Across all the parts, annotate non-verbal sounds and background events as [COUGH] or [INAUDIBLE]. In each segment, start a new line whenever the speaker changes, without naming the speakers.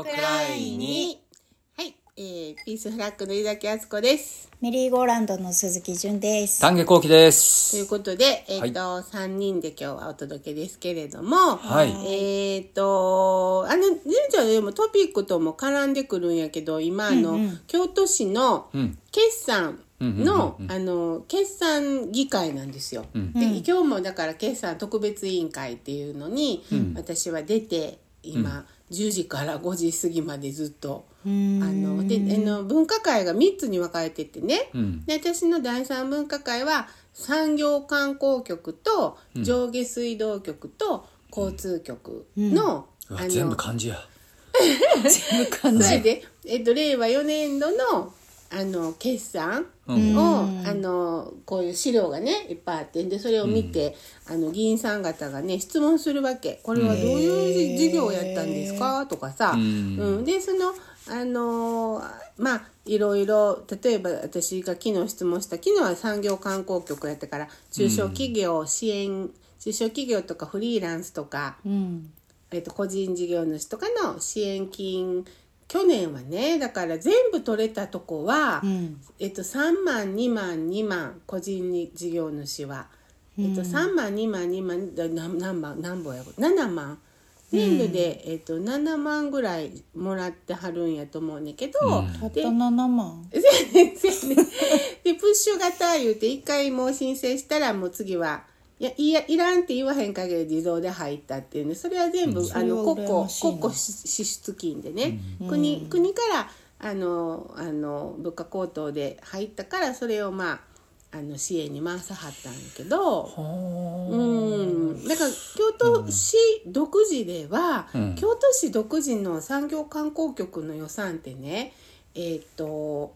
のくらいに。
はい、えー、ピースフラッグの井崎敦子です。
メリーゴーランドの鈴木純です。
丹下幸喜で
という
す。
ことで、えっ、と、三人で今日はお届けですけれども、
はい。
えっ、と、あの、神社でもトピックとも絡んでくるんやけど、今、あの、京都市の
ん。
決算の、
うん
あの、決算議会なんですよ。で、今日もだから決算特別委員会っていうのに、私は出て、今、10時から5時過ぎまでずっと、あのであの文化会が3つに分かれててね、
ん。
で私の第三文化会は産業観光局と上下水道局と交通局の,、
うわ
あの
全部漢字や。[LAUGHS]
全部感
それで、えっと、令和4年度のあの決算を、あのこういう資料がねいっぱいあってでそれを見て、あの議員さん方がね質問するわけ。これはどういう事業をやったんですか？とかさ、うん、でそのあのまあいろいろ例えば私が昨日質問した昨日は産業観光局やったから中小企業支援、中小企業とかフリーランスとか、
うん。
えっと個人事業主とかの支援金去年はねだから全部取れたとこは、
ん。
えっと、3万2万2万個人に事業主は、えっと、3万2万2万だ何何万何本やろ？7万。全部で、えっと、7万ぐらいもらってはるんやと思うねんけど、
たった
で
7万。[LAUGHS]
でプッシュ型言うて一回もう申請したらもう次はいやいやいらんって言わへん限り自動で入ったっていうね。それは全部、あの
それは
国庫国庫支出金でね、国国からあのあの物価高騰で入ったからそれをまああの支援に回さはったんやけど。うん、だから京都市独自では、
ん。
京都市独自の産業観光局の予算ってねえっ、と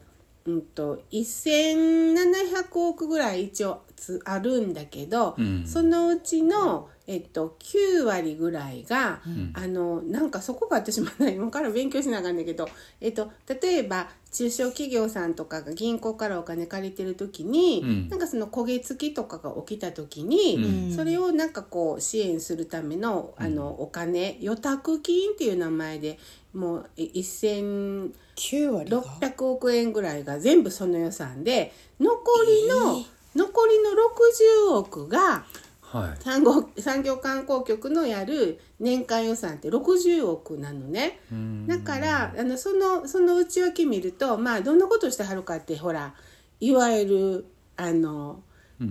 うんと1700億ぐらい一応つあるんだけど、
ん。
そのうちの、えっと、9割ぐらいが、あのなんかそこが私まだ今から勉強しなあかんだけど、えっと、例えば中小企業さんとかが銀行からお金借りてる時に、
ん。
なんかその焦げ付きとかが起きた時に、それをなんかこう支援するためのあのお金預託金っていう名前でもうえ1600
9割が？
億円ぐらいが全部その予算で残りの、残りの60億が
はい。
産業産業観光局のやる年間予算って60億なのね。だからあのそのその内訳見るとまあどんなことしてはるかってほらいわゆるあの、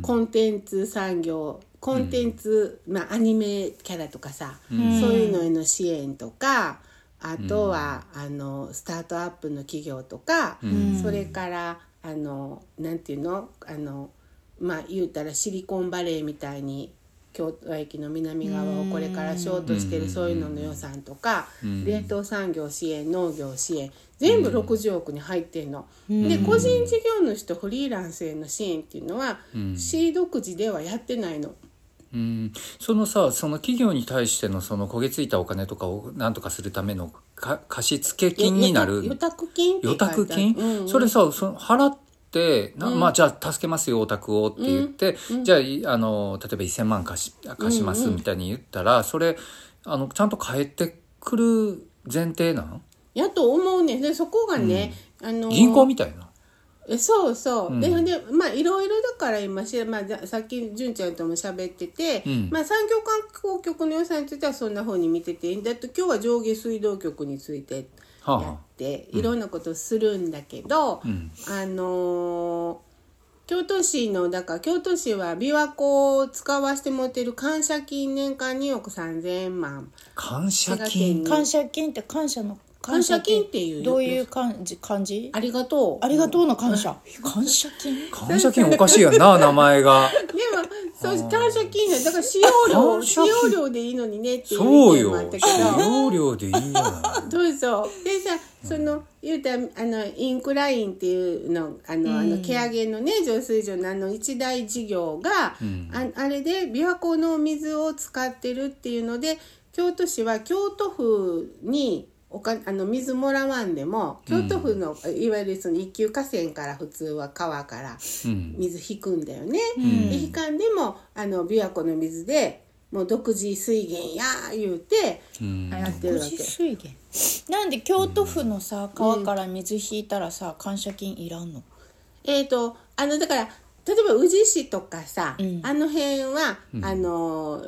コンテンツ産業コンテンツ、まあ、アニメキャラとかさ、そういうのへの支援とかあとは、あのスタートアップの企業とか、それからあのなんていうの？あのまあ言うたらシリコンバレーみたいに京都駅の南側をこれからしようとしてるそういうのの予算とか、冷凍産業支援農業支援全部60億に入ってんの。で個人事業主とフリーランスへの支援っていうのは、市独自ではやってないの。
うん、そのさその企業に対してのその焦げついたお金とかをなんとかするためのか貸付金になる。
預託金って書
預
いてある。
託金、
うんうん。
それさその払ってな、まあじゃあ助けますよお宅をって言って、じゃあいあの例えば1,000万貸し貸しますみたいに言ったら、それあのちゃんと返ってくる前提なん？
やと思うねん。でそこがね、あの
銀行みたいな？
えそうそう、ででまあいろいろだから今し、まあ、ざさっき純ちゃんとも喋ってて、
ん。
まあ、産業観光局の予算についてはそんな風に見ててだって今日は上下水道局についてやって、いろんなことするんだけど、
ん。
あのー京都市のだから京都市は琵琶湖を使わせてもらってる感謝金年間2億3000万。
感謝金？
県
感謝金って感謝の
感謝金っていう
どういう漢字漢字
ありがとう。
ありがとうの感謝。感謝金？
感謝金おかしいやんな名前が。
でもそう感謝金ね。だから使用料。使用料でいいのにねっていう
そうよ
意見もあったけど。
使用料でいいんじゃない？
そうそう。でさその言うたらあのインクラインっていうのあの、あの毛上げのね浄水場のあの一大事業が、ああれで琵琶湖の水を使ってるっていうので京都市は京都府におかあの水もらわんでも京都府の、いわゆるその一級河川から普通は川から
うん
水引くんだよね。で引かんでもあの琵琶湖の水でもう独自水源や言うて
うん。
やってるわけ。
水源。なんで京都府のさ川から水引いたらさ感謝金いらんの？
えっ、とあのだから例えば宇治市とかさ、
うん。
あの辺は、あの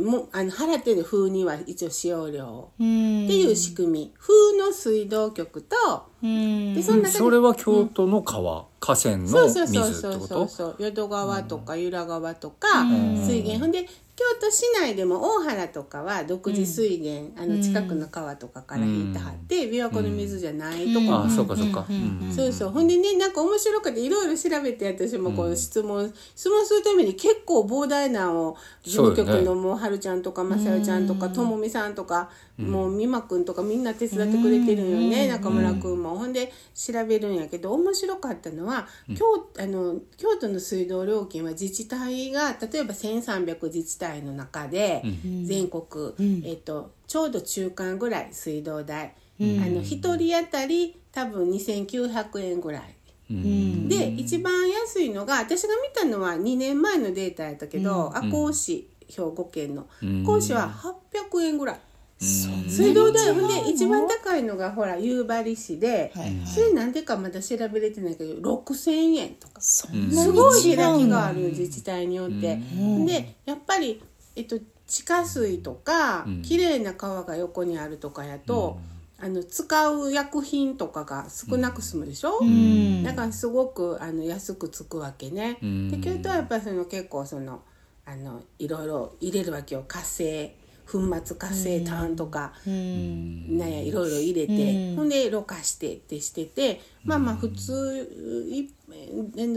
もうあの払ってる風には一応使用料
うん。
っていう仕組み、風の水道局と
うん。
でその中で
それは京都の川、河川の
そう
水
そう
ってこ
そうそうそう
と
そう。淀川とか由良川とか、
うん。
水源。ほんで京都市内でも大原とかは独自水源、あの近くの川とかから引いてはって、琵琶湖の水じゃないとこ
ああ
も
そうかそうか、
うん
うん
そうそう。ほんでねなんか面白くていろいろ調べて私もこう質問、質問するために結構膨大なのを事務局のもうはるちゃんとかまさよちゃんとかともみさんとか、もう美馬くんとかみんな手伝ってくれてるんよね、中村くんも。ほんで調べるんやけど面白かったのは、京あの京都の水道料金は自治体が例えば1300自治体の中で、全国、えっとちょうど中間ぐらい水道代、あの1人当たり多分2900円ぐらい。
うん。
で一番安いのが私が見たのは2年前のデータやったけど、赤穂市兵庫県の。
うん。
赤穂市は800円ぐらい。水道代ほんで一番高いのがほら夕張市で、
はいはい。
それなんでかまだ調べれてないけど6000円とか。すごい開きがある自治体によって、でやっぱり、えっと、地下水とか、
ん。
綺麗な川が横にあるとかやと、あの使う薬品とかが少なく済むでしょ、
ん。
だからすごくあの安くつくわけね。
ん。
で京都はやっぱりその結構そのあのいろいろ入れるわけよ。活性粉末活性炭とか、
うん。
なん。やいろいろ入れて、
うん。
ほんでろ過してってしててまあまあ普通い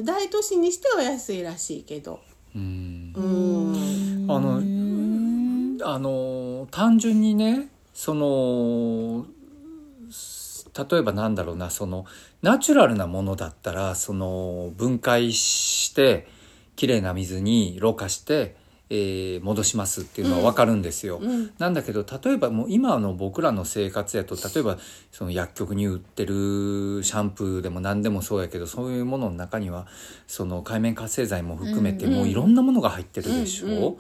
大都市にしては安いらしいけど。
うん。
うん。
あのあの単純にねその例えばなんだろうなそのナチュラルなものだったらその分解してきれいな水にろ過して、えー戻しますっていうのは分かるんですよ。
うん
なんだけど例えばもう今の僕らの生活やと例えばその薬局に売ってるシャンプーでも何でもそうやけどそういうものの中にはその海面活性剤も含めてもういろんなものが入ってるでしょ、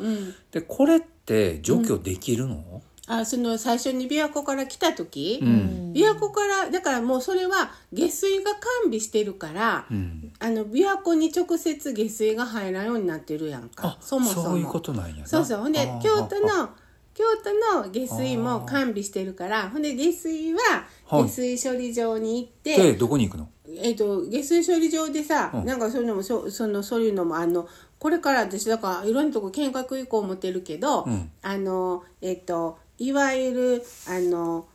でこれって除去できるの、
あその最初に琵琶湖から来た時、
うん。
琵琶湖からだからもうそれは下水が完備してるから、
うん。
あの琵琶湖に直接下水が入らんようになってるやんか。
あ
そもそも。
そういうことなんやな。
そうそう。ほんで京都の京都の下水も完備してるからほんで下水は
はい。
下水処理場に行って、
でどこに行くの？
えっと下水処理場でさ、
うん。
なんかそういうのもそそのそういうのもあのこれから私だからいろんなとこ見学行こう思ってるけど、
うん。
あのえっといわゆるあの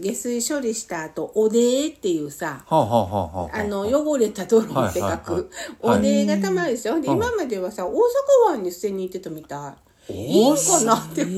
下水処理した後おでっていうさ
はあ、はあはあはあ、
あ。の汚れた泥って書く、おでがたまるでしょ、で
うん
今まではさ大阪湾に捨てに行ってたみたい。いいかなって、
大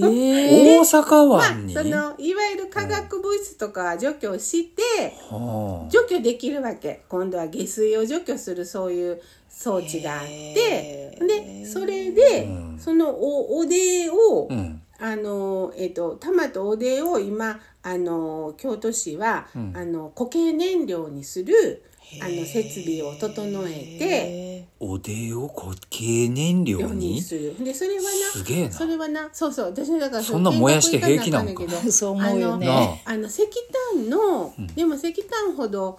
阪？
まあ
湾に、
そのいわゆる化学物質とか除去して、
はあ。
除去できるわけ。今度は下水を除去するそういう装置があって。でそれで、
うん。
そのおおでを、
うん
あのえっと玉とおでを今あの京都市は、
うん。
あの固形燃料にするあの設備を整えて
おでを固形燃料
に？
に
する。でそれはな
すげえな。
それはなそうそう。私だから
そんなん燃やして平気なんか [LAUGHS]
そう思うよね。
あ
の石炭の、でも石炭ほど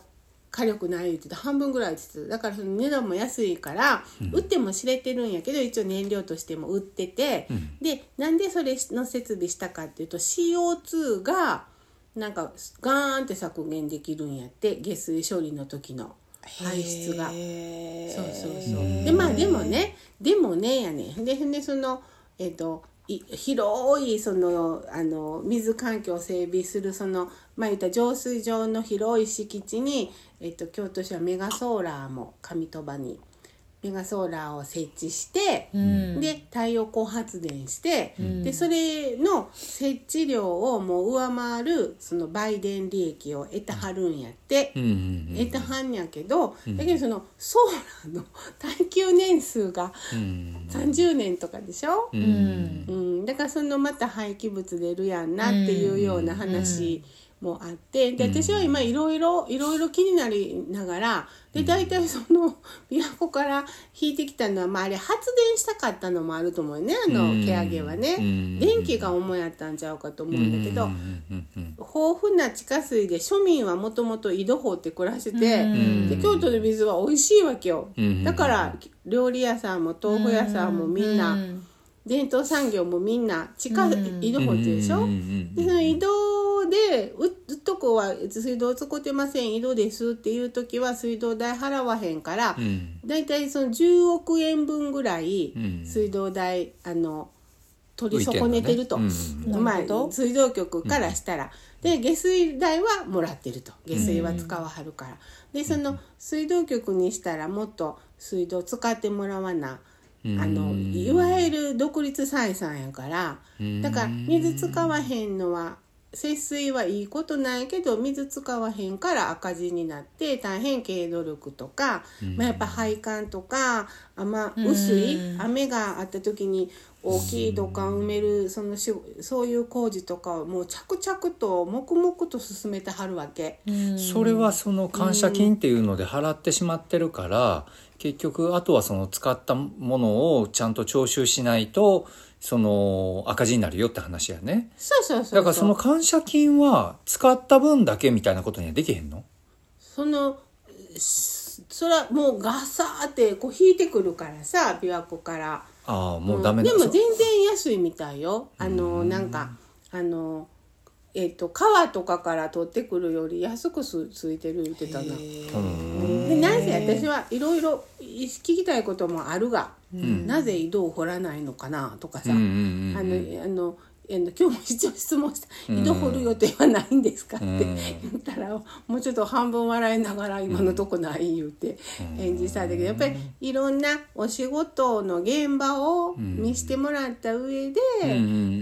火力ない言ってた。半分ぐらいですだからその値段も安いから、売っても知れてるんやけど一応燃料としても売ってて、でなんでそれの設備したかっていうと CO2 がなんかガーンって削減できるんやって下水処理の時の排出が。そうそうそう。でまあでもねでもねやねででそのえっ、とい広いそのあの水環境を整備するそのまあ言った浄水場の広い敷地に、えっと京都市はメガソーラーも上鳥羽にメガソーラーを設置して、
ん。
で太陽光発電して、でそれの設置量をもう上回るその売電利益を得たはるんやって。
うんうん
得たはんやけど、だけどそのソーラーの [LAUGHS] 耐久年数が
うん。
30年とかでしょ、
う
うんん。
うん、だからそのまた廃棄物出るやんなっていうような話もあってで私は今いろいろいろいろ気になりながらで大体その [LAUGHS] 琵琶湖から引いてきたのは、まあ、あれ発電したかったのもあると思うねあの
うん。
毛上げはね。
うん。
電気が主やったんちゃうかと思うんだけど豊富な地下水で庶民はもともと井戸掘って暮らしてて、
うん。
で京都の水は美味しいわけよ、
うん。
だから料理屋さんも豆腐屋さんもみんな、
うん。
伝統産業もみんな地下
うん。
井戸掘ってるでしょ、でその井戸でううっとこは水道使ってません井戸ですっていう時は水道代払わへんから、
うん。
だいたいその10億円分ぐらい
うん。
水道代あの取り損ねてると、水道局からしたら、で下水代はもらってると。下水は使わはるから、でその水道局にしたらもっと水道使ってもらわな、
うん。
あのいわゆる独立採算やから、だから水使わへんのは節水はいいことなんやけど水使わへんから赤字になって大変経営努力とか、まあ、やっぱ配管とか雨薄い雨があった時に大きい土管埋めるそのしそういう工事とかをもう着々と黙々と進めてはるわけ。
うん。
それはその感謝金っていうので払ってしまってるから、結局あとはその使ったものをちゃんと徴収しないとその赤字になるよって話やね。
そうそうそう
だからその感謝金は使った分だけみたいなことにはできへんの？
そのしそれはもうガサーってこう引いてくるからさ琵琶湖から。
ああもうダメだ、
でも全然安いみたいよ。あのなんかあのえっと川とかから取ってくるより安くすついてる言ってたな。でなぜ私はいろいろ聞きたいこともあるが、なぜ井戸を掘らないのかなとかさ、あのあの今日も一応質問した「井戸掘る予定はないんですか?」って
ん。
言ったらもうちょっと半分笑いながら「今のとこない」言うて返事したんだけどやっぱりいろんなお仕事の現場を見してもらった上で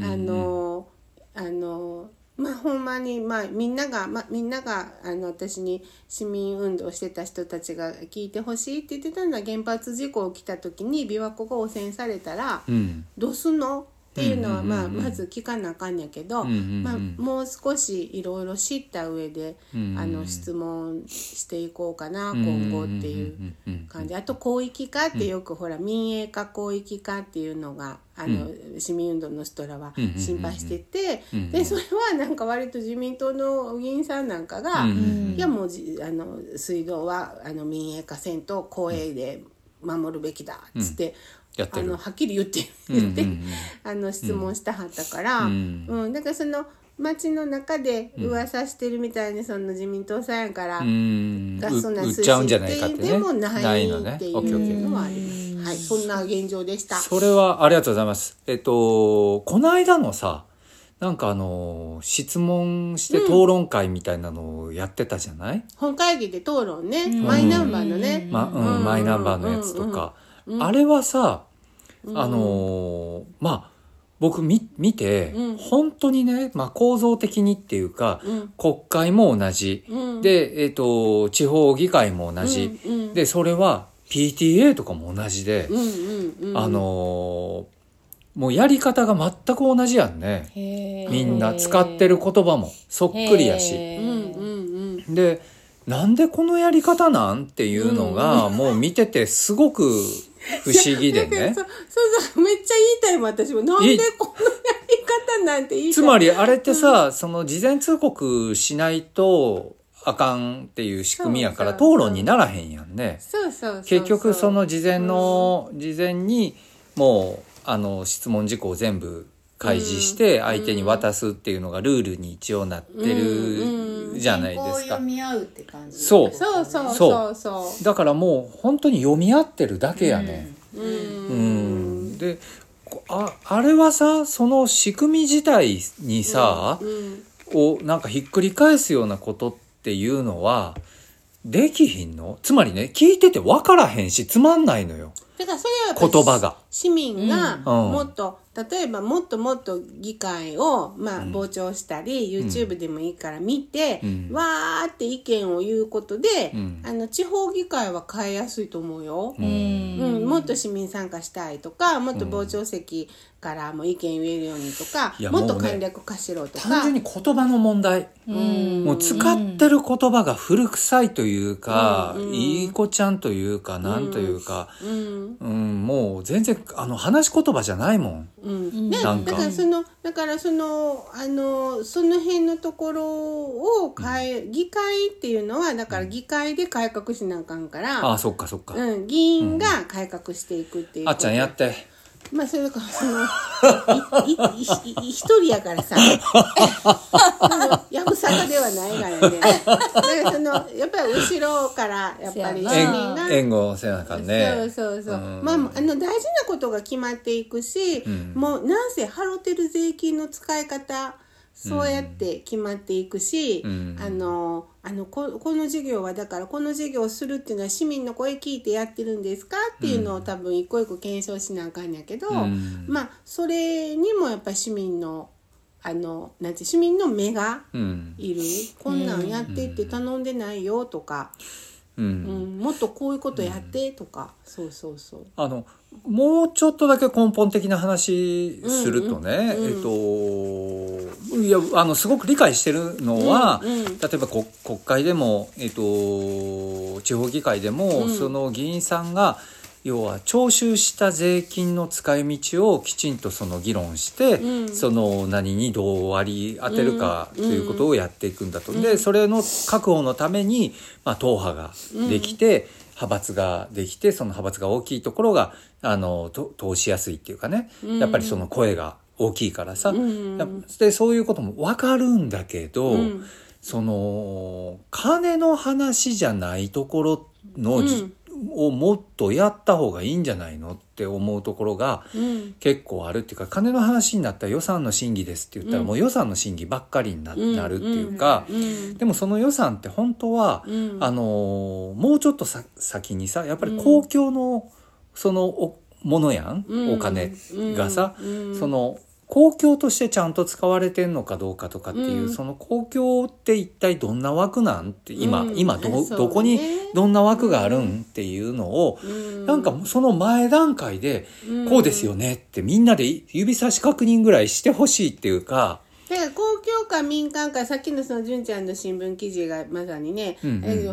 あのあのまあほんまにまあみんなが、まあ、みんながあの私に市民運動してた人たちが聞いてほしいって言ってたのは原発事故起きた時に琵琶湖が汚染されたら
うん。
どうすんの？っていうのは、まあ、まず聞かなあかんやけど、まあ、もう少しいろいろ知った上で、
ん
あの質問していこうかな、今後っていう感じ。あと広域化ってよく、ほら民営化広域化っていうのがあの、市民運動の人らは心配してて、でそれはなんか割と自民党の議員さんなんかが、いやもうじあの水道はあの民営化せんと公営で守るべきだっつって。
やってる。
あのはっきり言って言って、あの質問したはったから、うん。だからその町の中で噂してるみたいにその自民党さんやから、
うん。
がそんな
売っちゃうんじゃないかってね。
でもない
のね。
っていうのはあります。はい、そんな現状でした。
それはありがとうございます。えっと、この間のさ、なんかあの、質問して討論会みたいなのをやってたじゃない、
本会議で討論ね、マイナンバーのね、
まうん。マイナンバーのやつとか。あれはさ、あのーまあ、僕み見て、本当にね、まあ、構造的にっていうか、国会も同じ、で、えっと地方議会も同じ、でそれは PTA とかも同じで、
うんうんうん、
あのーもうやり方が全く同じやんね。みんな使ってる言葉もそっくりやし。で、なんでこのやり方なん？っていうのが、もう見ててすごく不思議でね
そ。そうそうめっちゃ言いたいもん私もなんでこんなやり方なんて言いたい
つまりあれってさ、その事前通告しないとあかんっていう仕組みやから討論にならへんやんね。
そうそう
結局その事前の、事前にもうあの質問事項を全部開示して相手に渡すっていうのがルールに一応なってるじゃないですか。
原稿を読。み合うって感じ
そう。
そうそう
そ
そう。うそう。
だからもう本当に読み合ってるだけやね。
うん。
うん。で、こあ、あれはさ、その仕組み自体にさ、
うん
をなんかひっくり返すようなことっていうのは、できひんの？つまりね、聞いてて分からへんし、つまんないのよ。
だからそれは
言葉が。
市民が
うん。
もっと、例えばもっともっと議会を、まあ、傍聴したり、YouTube でもいいから見て、
ん。
わーって意見を言うことで、
ん。
あの地方議会は変えやすいと思うよ。
うん。
うん、もっと市民参加したいとかもっと傍聴席からも意見言えるようにとか、
いや
もっと
もうね
簡略化しろとか。
単純に言葉の問題。
うん。
もう使ってる言葉が古臭いというか、いい子ちゃんというか、なんというか、
うん。
うん、もう全然、あの、話し言葉じゃないもん。
うん。ね、
なんか。
だからそのだからそのあのその辺のところを変え、議会っていうのはだから議会で改革しなあかんから、
ああそっかそっか、
うん、議員が改革していくっていう
あっちゃんやって
まあそれからそのいいいい一人やからさ。そのやぶさかではないからね。だからそのやっぱり後ろからやっぱり市民が
援護せなあかんね。
そうそうそう、
うん。
まああの大事なことが決まっていくし、
ん。
もうなんせ払ってる税金の使い方そうやって決まっていくし、
うん。
あのあのここの事業はだからこの事業をするっていうのは市民の声聞いてやってるんですか？っていうのを多分一個一個検証しなあかんやけど、
うん。
まあそれにもやっぱり市民のあのなんて市民の目が
うん。
いる、こんなんやってって頼んでないよとか、
うん、
うん、もっとこういうことやってとか、そうそうそう。
あのもうちょっとだけ根本的な話するとね、
うんうん。
えっといやあのすごく理解してるのは、
うんうん。
例えばこ国会でも、えっと、地方議会でも、
うん。
その議員さんが要は徴収した税金の使い道をきちんとその議論して、
うん。
その何にどう割り当てるかと
うん。
いうことをやっていくんだと。でそれの確保のために、まあ、党派ができて、派閥ができてその派閥が大きいところがあのと通しやすいっていうかね。やっぱりその声が大きいからさ、でそういうことも分かるんだけど、
うん。
その金の話じゃないところのじ、をもっとやった方がいいんじゃないのって思うところが
うん。
結構あるっていうか金の話になったら予算の審議ですって言ったら
うん。
もう予算の審議ばっかりにな,、るっていうか、
うん。
でもその予算って本当は、
うん。
あのーもうちょっとさ先にさやっぱり公共のそのおものやん、
うん。
お金がさ、
うん。
その公共としてちゃんと使われてんのかどうかとかっていう、
うん。
その公共って一体どんな枠なんって今、
うん。
今ど
ね。
どこにどんな枠があるんっていうのを、
うん。
なんかその前段階で、
うん。
こうですよねってみんなで指差し確認ぐらいしてほしいっていうか、
だから公共か民間かさっきのその純ちゃんの新聞記事がまさにね、
うんうんう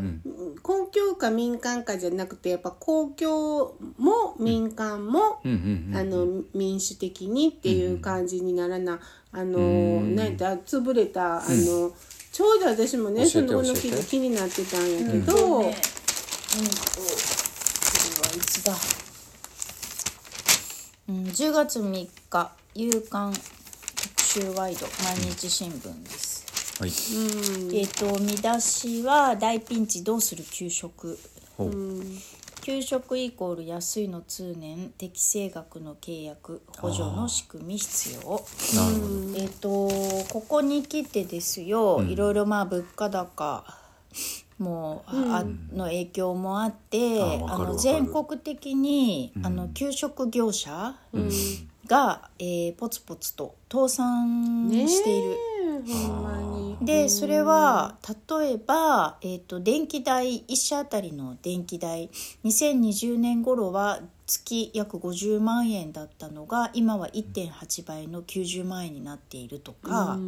ん。
公共か民間かじゃなくてやっぱ公共も民間も、
うんうんうん
あの民主的にっていう感じにならな、あの
うん。
なんだ潰れたあの、ちょうど私もね
教
そのこの記事気になってたんやけど、
ねうん。とこれはいつだうん。10月3日夕刊特集ワイド毎日新聞です。
はい。
うん。
えっ、と見出しは「大ピンチどうする給食」
ほう。
給食イコール安いの通年適正額の契約補助の仕組み必要。
なるほど。
えっ、とここに来てですよ、
うん。
いろいろまあ物価高もう、あの影響もあって
あ
の全国的に、あの給食業者が、えーポツポツと倒産している。でそれは例えば、えー、と電気代1社あたりの電気代2020年頃は月約50万円だったのが今は1.8倍の90万円になっているとか、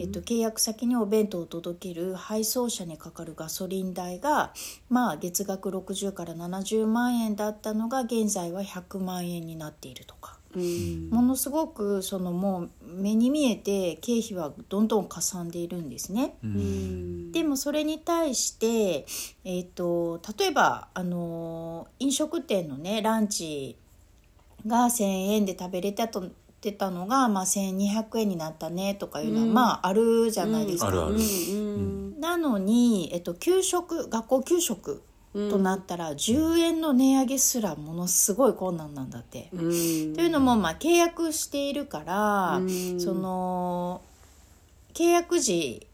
えっと、契約先にお弁当を届ける配送車にかかるガソリン代が、まあ、月額60から70万円だったのが現在は100万円になっているとか。
うん。
ものすごくそのもう目に見えて経費はどんどんかさんでいるんですね。
うん。
でもそれに対して、えー、と例えば、あのー飲食店のねランチが1,000円で食べれたとってたのが、まあ、1,200円になったねとかいうのは、
うん。
まああるじゃないですか。
あるある。
うん。
なのに、えっと、給食学校給食
うん
となったら10円の値上げすらものすごい困難なんだって。
うん。
というのも、まあ、契約しているから、
うん。
その契約時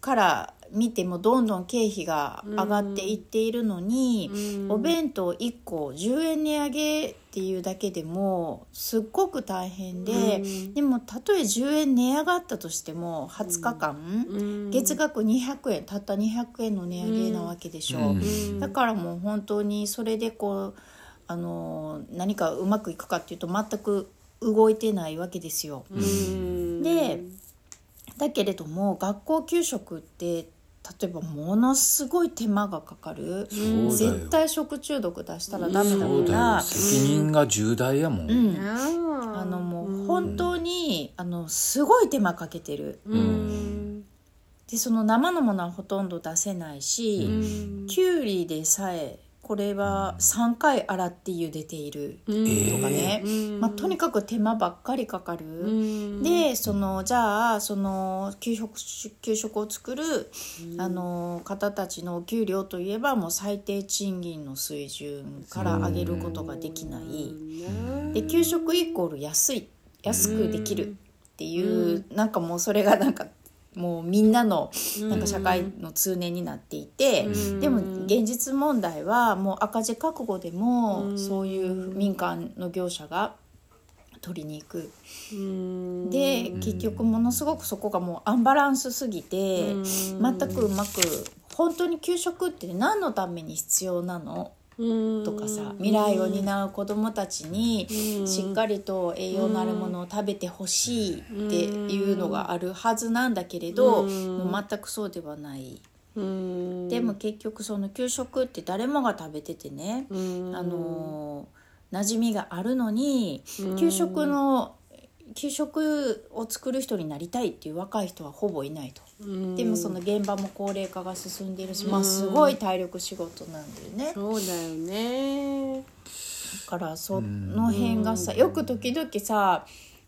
から見てもどんどん経費が上がっていっているのに、
うん。
お弁当1個10円値上げっていうだけでもすっごく大変で、
うん。
でもたとえ10円値上がったとしても20日間、
うん。
月額200円たった200円の値上げなわけでしょ。
うん。
うん。
だからもう本当にそれでこうあの何かうまくいくかっていうと全く動いてないわけですよ。
うん。
でだけれども学校給食って例えばものすごい手間がかかる。絶対食中毒出したらダメだ
そうだよ。
から、
責任が重大やもん、
うん。
あ
あのもう本当にあのすごい手間かけてる。
うん。
でその生のものはほとんど出せないし、
うん。
きゅうりでさえこれは3回洗って茹でているとかね、
うん。
まあ、とにかく手間ばっかりかかる。
うん。
でそのじゃあその給食給食を作る、あの方たちのお給料といえばもう最低賃金の水準から上げることができない。で給食イコール安い。安くできるっていう、なんかもうそれがなんかもうみんなのなんか社会の通念になっていて、
うん。
でも現実問題はもう赤字覚悟でも、
うん。
そういう民間の業者が取りに行く。
うん。
で結局ものすごくそこがもうアンバランスすぎて、
うん。
全くうまく本当に給食って何のために必要なの？
うん
とかさ未来を担う子どもたちに
うん。
しっかりと栄養のあるものを食べてほしいっていうのがあるはずなんだけれど
うん。
もう全くそうではない。
うん。
でも結局その給食って誰もが食べててね、
うん。
あの馴染みがあるのに給食の給食を作る人になりたいっていう若い人はほぼいないと。
うん。
でもその現場も高齢化が進んでいるし、まあ、すごい体力仕事なんだよね。
そうだよね。
だからその辺がさよく時々さ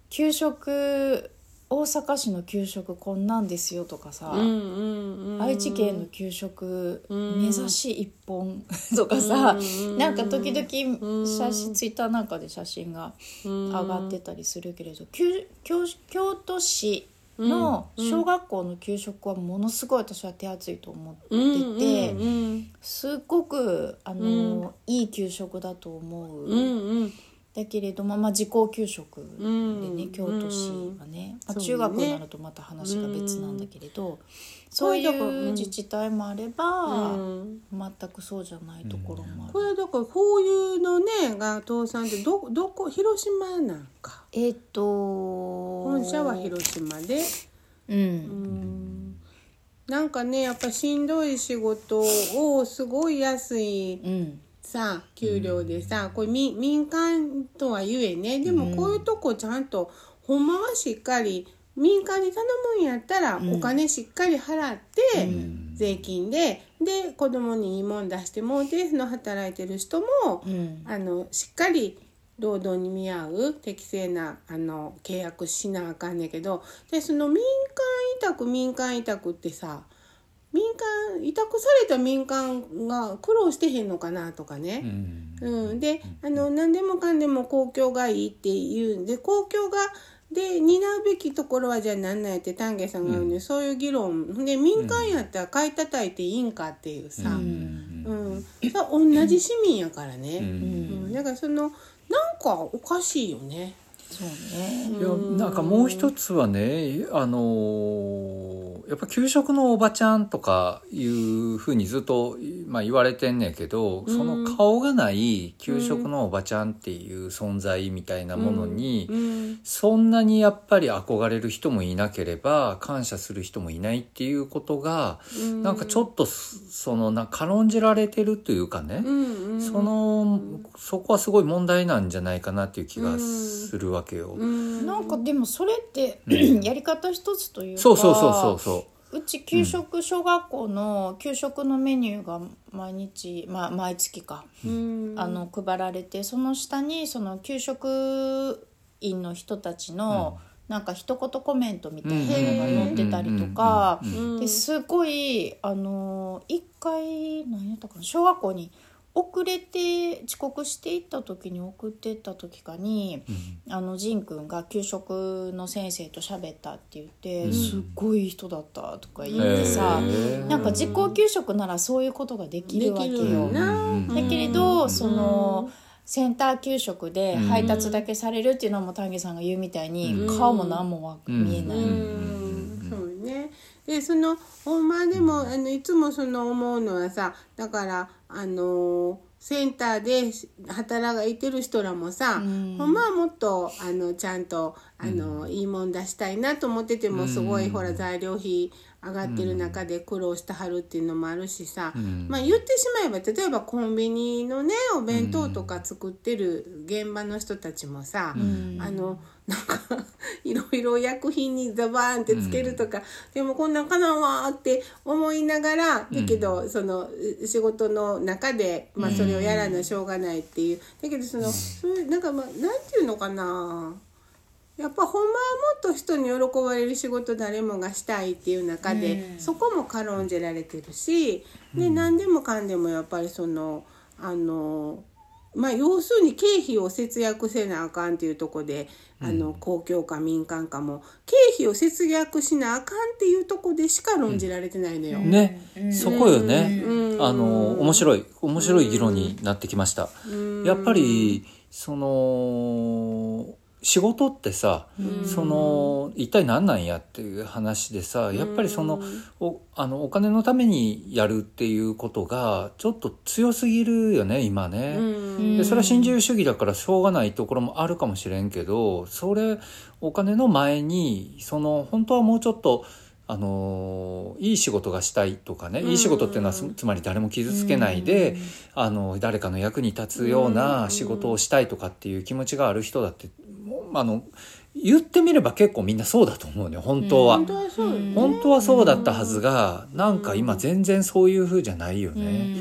給食大阪市の給食こんなんですよとかさ、
うんうんうん
愛知県の給食
うん
目指し一本とかさ、
うん
なんか時々
うん
写真ツイッターなんかで写真が
上
上がってたりするけれど、京京京都市の小学校の給食はものすごい私は手厚いと思ってて、すっごくあの、いい給食だと思う。
うんうん
だけれども、まあ、自校給食でね、
うん。
京都市はね、まあ、
そうね。
中学になるとまた話が別なんだけれど、そうい
う
うん自治体もあれば、
うん。
全くそうじゃないところもある。
これだからこういうのねが倒産ってどどこ広島なんか？
えっ、と
本社は広島で。
うん、
うん。なんかねやっぱしんどい仕事をすごい安い
うん
さ給料でさこれ民民間とはゆえね。でもこういうとこちゃんとほんまはしっかり民間に頼むんやったらお金しっかり払って税金でで子供にいいもん出してもうてその働いてる人も
うん。
あのしっかり労働に見合う適正なあの契約しなあかんねんけどでその民間委託民間委託ってさ民間委託された民間が苦労してへんのかなとか
う
ね。
ん。
うん、であの何でもかんでも公共がいいっていうんで公共がで担うべきところはじゃあ何なんやって丹下さんが言うね、そういう議論。で民間やったら買い叩いていいんかっていうさ、
う
うん。ん。それ同じ市民やからね。
うん。
うん、だからそのなんかおかしいよね。
そうね。
いやなんかもう一つはねあのやっぱ給食のおばちゃんとかいうふうにずっと、まあ、言われてんねんけど、その顔がない給食のおばちゃんっていう存在みたいなものに、
うん、
そんなにやっぱり憧れる人もいなければ感謝する人もいないっていうことが、
うん。
なんかちょっとすそのな軽んじられてるというかね、そのそこはすごい問題なんじゃないかなっていう気がするわけよ。
うん、
なんかでもそれって [CLEARS THROAT] やり方一つというか
そうそうそうそうそう。
ち給食小学校の給食のメニューが毎日、まあ、毎月か、
うん、
あの配られてその下にその給食員の人たちの、なんか一言コメントみたいなのが載ってたりとかですごいあの一回何やったかな小学校に遅れて遅刻していった時に送ってった時かに、あの仁くんが給食の先生と喋ったって言って、
うん。
すっごいいい人だったとか言ってさ、
へー。
なんか自己給食ならそういうことができるわけよ。だけれど、そのセンター給食で配達だけされるっていうのも丹下さんが言うみたいに、
うん。
顔も何もわ
うん。
見えない。
うん。そうね。でそのほんまでもあのいつもその思うのはさだからあのセンターで働いてる人らもさ、
うん。
ほんまはもっとあのちゃんとあの、いいもん出したいなと思っててもすごい、ほら材料費上がってる中で苦労してはるっていうのもあるしさ、まあ言ってしまえば例えばコンビニのねお弁当とか作ってる現場の人たちもさ、あのなんか [LAUGHS] いろいろ薬品にザバーンってつけるとか、でもこんなんかなんわーって思いながらだけど、その仕事の中で、まあ、それをやらなしょうがないっていう。だけどその、そういうなんかまあなんていうのかなやっぱほんまはもっと人に喜ばれる仕事誰もがしたいっていう中で、そこも軽んじられてるし、で何でもかんでもやっぱりそのあのまあ要するに経費を節約せなあかんっていうとこで、あの公共か民間かも経費を節約しなあかんっていうとこでしか論じられてないのよ。
ね、そこよね、あの面白い面白い議論になってきました。やっぱりその仕事ってさ、その一体何なんやっていう話でさやっぱりそのおあのお金のためにやるっていうことがちょっと強すぎるよね今ね。でそれは新自由主義だからしょうがないところもあるかもしれんけどそれお金の前にその本当はもうちょっと。あのいい仕事がしたいとかね、いい仕事っていうのはつまり誰も傷つけないで、あの誰かの役に立つような仕事をしたいとかっていう気持ちがある人だってあの言ってみれば結構みんなそうだと思うね本当は、
本当はそうよね。
本当はそうだったはずがなんか今全然そういう風じゃないよね、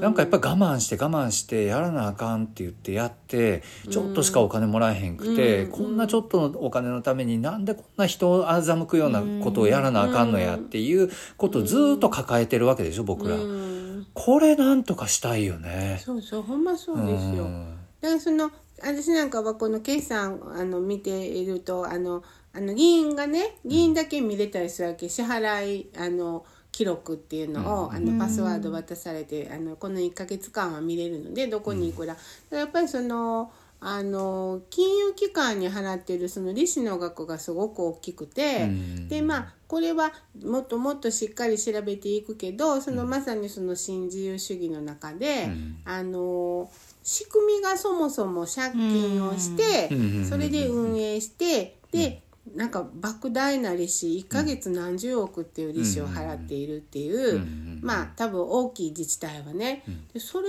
なんかやっぱ我慢して我慢してやらなあかんって言ってやってちょっとしかお金もらえへんくて、こんなちょっとのお金のためになんでこんな人を欺くようなことをやらなあかんのやっていうことをずっと抱えてるわけでしょ僕ら、
うん。
これなんとかしたいよね。
そうそうほんまそうですよ。
うん。
だからその私なんかはこの決算あの見ているとあのあの議員がね議員だけ見れたりするわけ支払いあの記録っていうのを、あのパスワード渡されてあのこの1ヶ月間は見れるのでどこにいくら、だからやっぱりそのあの金融機関に払ってるその利子の額がすごく大きくて、
うん。
でまあこれはもっともっとしっかり調べていくけどそのまさにその新自由主義の中で、
うん。
あの仕組みがそもそも借金をして、
うん
それで運営して、でなんか莫大な利子1ヶ月何十億っていう利子を払っているっていう、
ん。
まあ多分大きい自治体はね、でそれ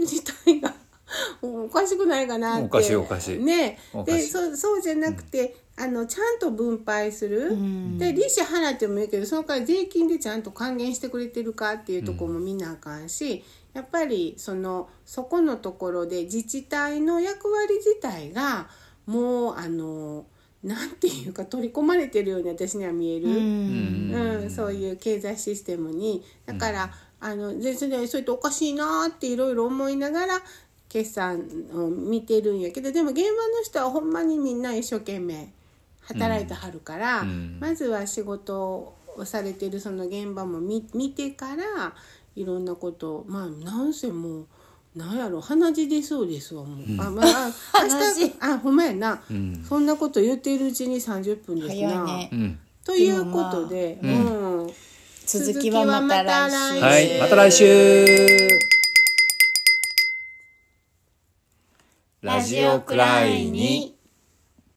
自体がおかしくないかなって。
おかしいおかしい。
ね。でそそうじゃなくて、あのちゃんと分配する、で利子払ってもいいけどその代わり税金でちゃんと還元してくれてるかっていうところも見なあかんし、やっぱりそのそこのところで自治体の役割自体がもうあのなんていうか取り込まれてるように私には見える。うん、そういう経済システムに。だから、あのでそれでそれっておかしいなっていろいろ思いながら決算を見てるんやけどでも現場の人はほんまにみんな一生懸命働いてはるから、
ん。
まずは仕事をされてるその現場も見見てからいろんなことをまあなんせもう。なんやろ鼻血出そうですわもう、あまああ
鼻血。
明日あほんまやな、
ん。
そんなこと言っているうちに30分ですな、
ね。
うん。
ということで、
でも
うん。
続きはまた来週。
はい。また来週。ラジオくらいに